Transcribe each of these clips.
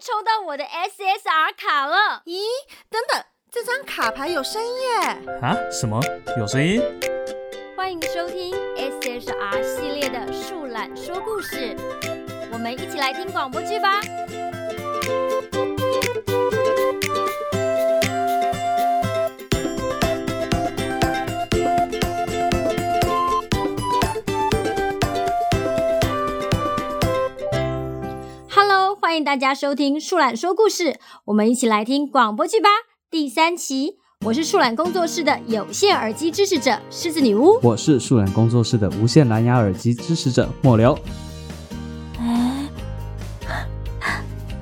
抽到我的 SSR 卡了！咦，等等，这张卡牌有声音耶！啊？什么？有声音？欢迎收听 SSR 系列的树懒说故事，我们一起来听广播剧吧。迎大家收听树懒说故事，我们一起来听广播剧吧。第三期，我是树懒工作室的有线耳机支持者狮子女巫，我是树懒工作室的无线蓝牙耳机支持者末流。哎，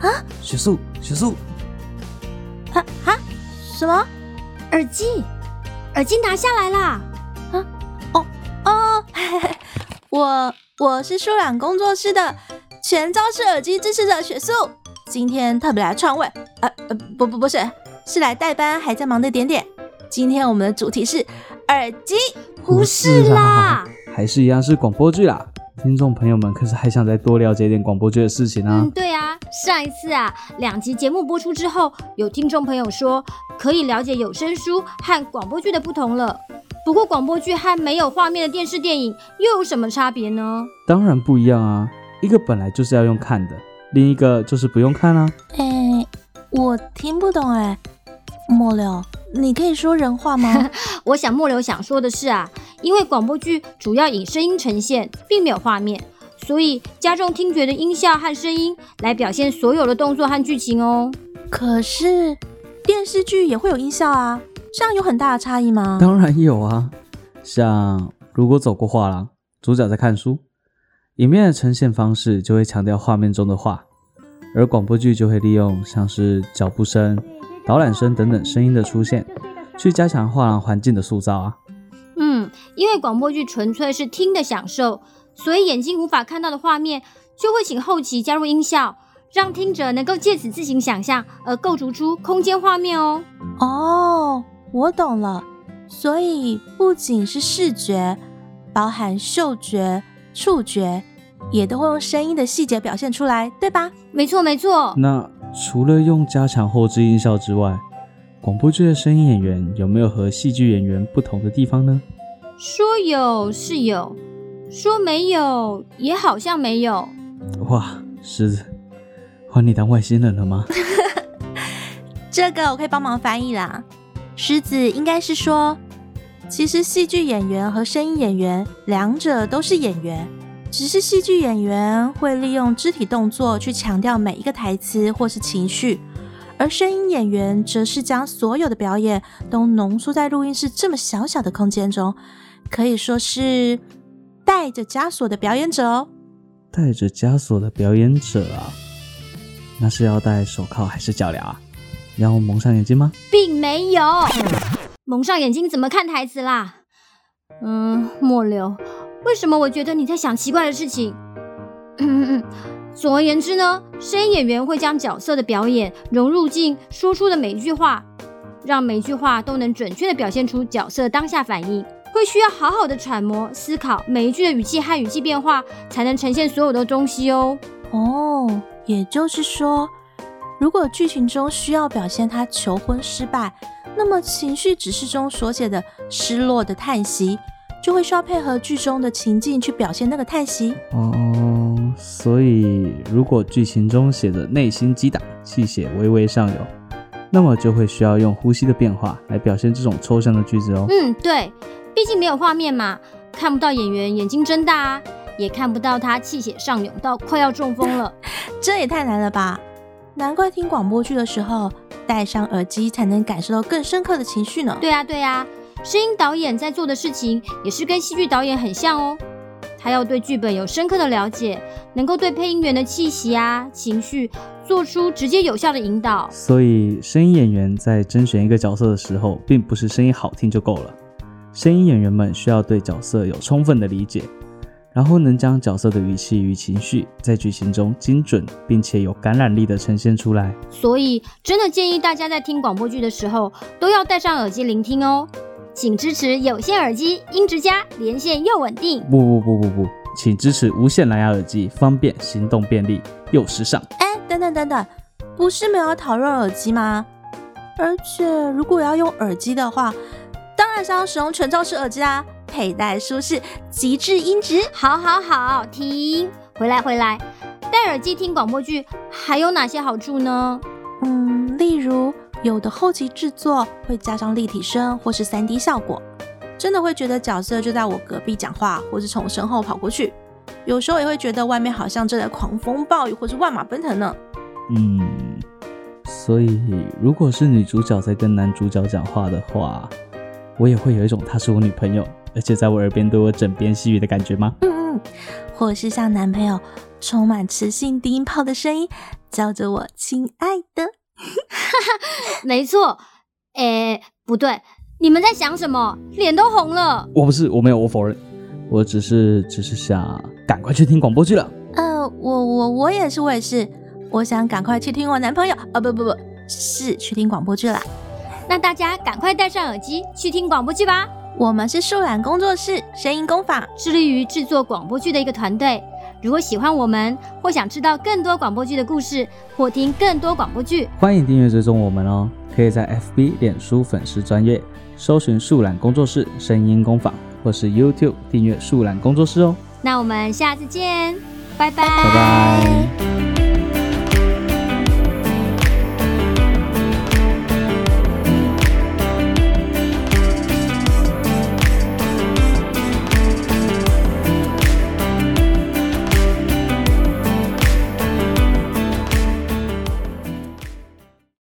啊，雪素，雪素，啊啊，什么？耳机，耳机拿下来啦！啊，哦哦，我我是树懒工作室的。全招式耳机支持者雪素，今天特别来串位，呃呃不不不是，是来代班还在忙的点点。今天我们的主题是耳机，不是啦，还是一样是广播剧啦。听众朋友们可是还想再多了解一点广播剧的事情啊？嗯，对啊，上一次啊，两集节目播出之后，有听众朋友说可以了解有声书和广播剧的不同了。不过广播剧和没有画面的电视电影又有什么差别呢？当然不一样啊。一个本来就是要用看的，另一个就是不用看啊。哎、欸，我听不懂哎。末流，你可以说人话吗？我想末流想说的是啊，因为广播剧主要以声音呈现，并没有画面，所以加重听觉的音效和声音来表现所有的动作和剧情哦。可是电视剧也会有音效啊，这样有很大的差异吗？当然有啊，像如果走过画廊，主角在看书。影片的呈现方式就会强调画面中的话，而广播剧就会利用像是脚步声、导览声等等声音的出现，去加强画廊环境的塑造啊。嗯，因为广播剧纯粹是听的享受，所以眼睛无法看到的画面，就会请后期加入音效，让听者能够借此自行想象而构筑出空间画面哦。哦，我懂了，所以不仅是视觉，包含嗅觉。触觉也都会用声音的细节表现出来，对吧？没错，没错。那除了用加强后置音效之外，广播剧的声音演员有没有和戏剧演员不同的地方呢？说有是有，说没有也好像没有。哇，狮子，换你当外星人了吗？这个我可以帮忙翻译啦。狮子应该是说。其实戏剧演员和声音演员两者都是演员，只是戏剧演员会利用肢体动作去强调每一个台词或是情绪，而声音演员则是将所有的表演都浓缩在录音室这么小小的空间中，可以说是带着枷锁的表演者哦。带着枷锁的表演者啊，那是要戴手铐还是脚镣啊？要蒙上眼睛吗？并没有。蒙上眼睛怎么看台词啦？嗯，末流，为什么我觉得你在想奇怪的事情？嗯嗯，总而言之呢，声音演员会将角色的表演融入进说出的每一句话，让每一句话都能准确地表现出角色当下反应，会需要好好的揣摩思考每一句的语气和语气变化，才能呈现所有的东西哦。哦，也就是说，如果剧情中需要表现他求婚失败。那么情绪指示中所写的失落的叹息，就会需要配合剧中的情境去表现那个叹息。哦，所以如果剧情中写着内心击打，气血微微上涌，那么就会需要用呼吸的变化来表现这种抽象的句子哦。嗯，对，毕竟没有画面嘛，看不到演员眼睛睁大啊，也看不到他气血上涌到快要中风了，这也太难了吧？难怪听广播剧的时候，戴上耳机才能感受到更深刻的情绪呢。对啊，对啊，声音导演在做的事情也是跟戏剧导演很像哦。他要对剧本有深刻的了解，能够对配音员的气息啊、情绪做出直接有效的引导。所以，声音演员在甄选一个角色的时候，并不是声音好听就够了。声音演员们需要对角色有充分的理解。然后能将角色的语气与情绪在剧情中精准并且有感染力的呈现出来。所以，真的建议大家在听广播剧的时候都要戴上耳机聆听哦。请支持有线耳机，音质佳，连线又稳定。不不不不不，请支持无线蓝牙耳机，方便、行动便利又时尚。哎，等等等等，不是没有讨论耳机吗？而且如果要用耳机的话，当然是要使用全罩式耳机啦，佩戴舒适，极致音质。好，好，好，停，回来，回来。戴耳机听广播剧还有哪些好处呢？嗯，例如有的后期制作会加上立体声或是 3D 效果，真的会觉得角色就在我隔壁讲话，或是从身后跑过去。有时候也会觉得外面好像正在狂风暴雨，或是万马奔腾呢。嗯。所以，如果是女主角在跟男主角讲话的话，我也会有一种她是我女朋友，而且在我耳边对我枕边细语的感觉吗？嗯嗯，或是像男朋友充满磁性低音炮的声音叫着我亲爱的。哈哈没错，诶，不对，你们在想什么？脸都红了。我不是，我没有，我否认，我只是只是想赶快去听广播剧了。呃，我我我也是，我也是。我想赶快去听我男朋友啊、哦！不不不，是去听广播剧啦。那大家赶快戴上耳机去听广播剧吧。我们是树懒工作室声音工坊，致力于制作广播剧的一个团队。如果喜欢我们，或想知道更多广播剧的故事，或听更多广播剧，欢迎订阅追踪我们哦。可以在 FB 脸书粉丝专页搜寻树懒工作室声音工坊，或是 YouTube 订阅树懒工作室哦。那我们下次见，拜拜。拜拜。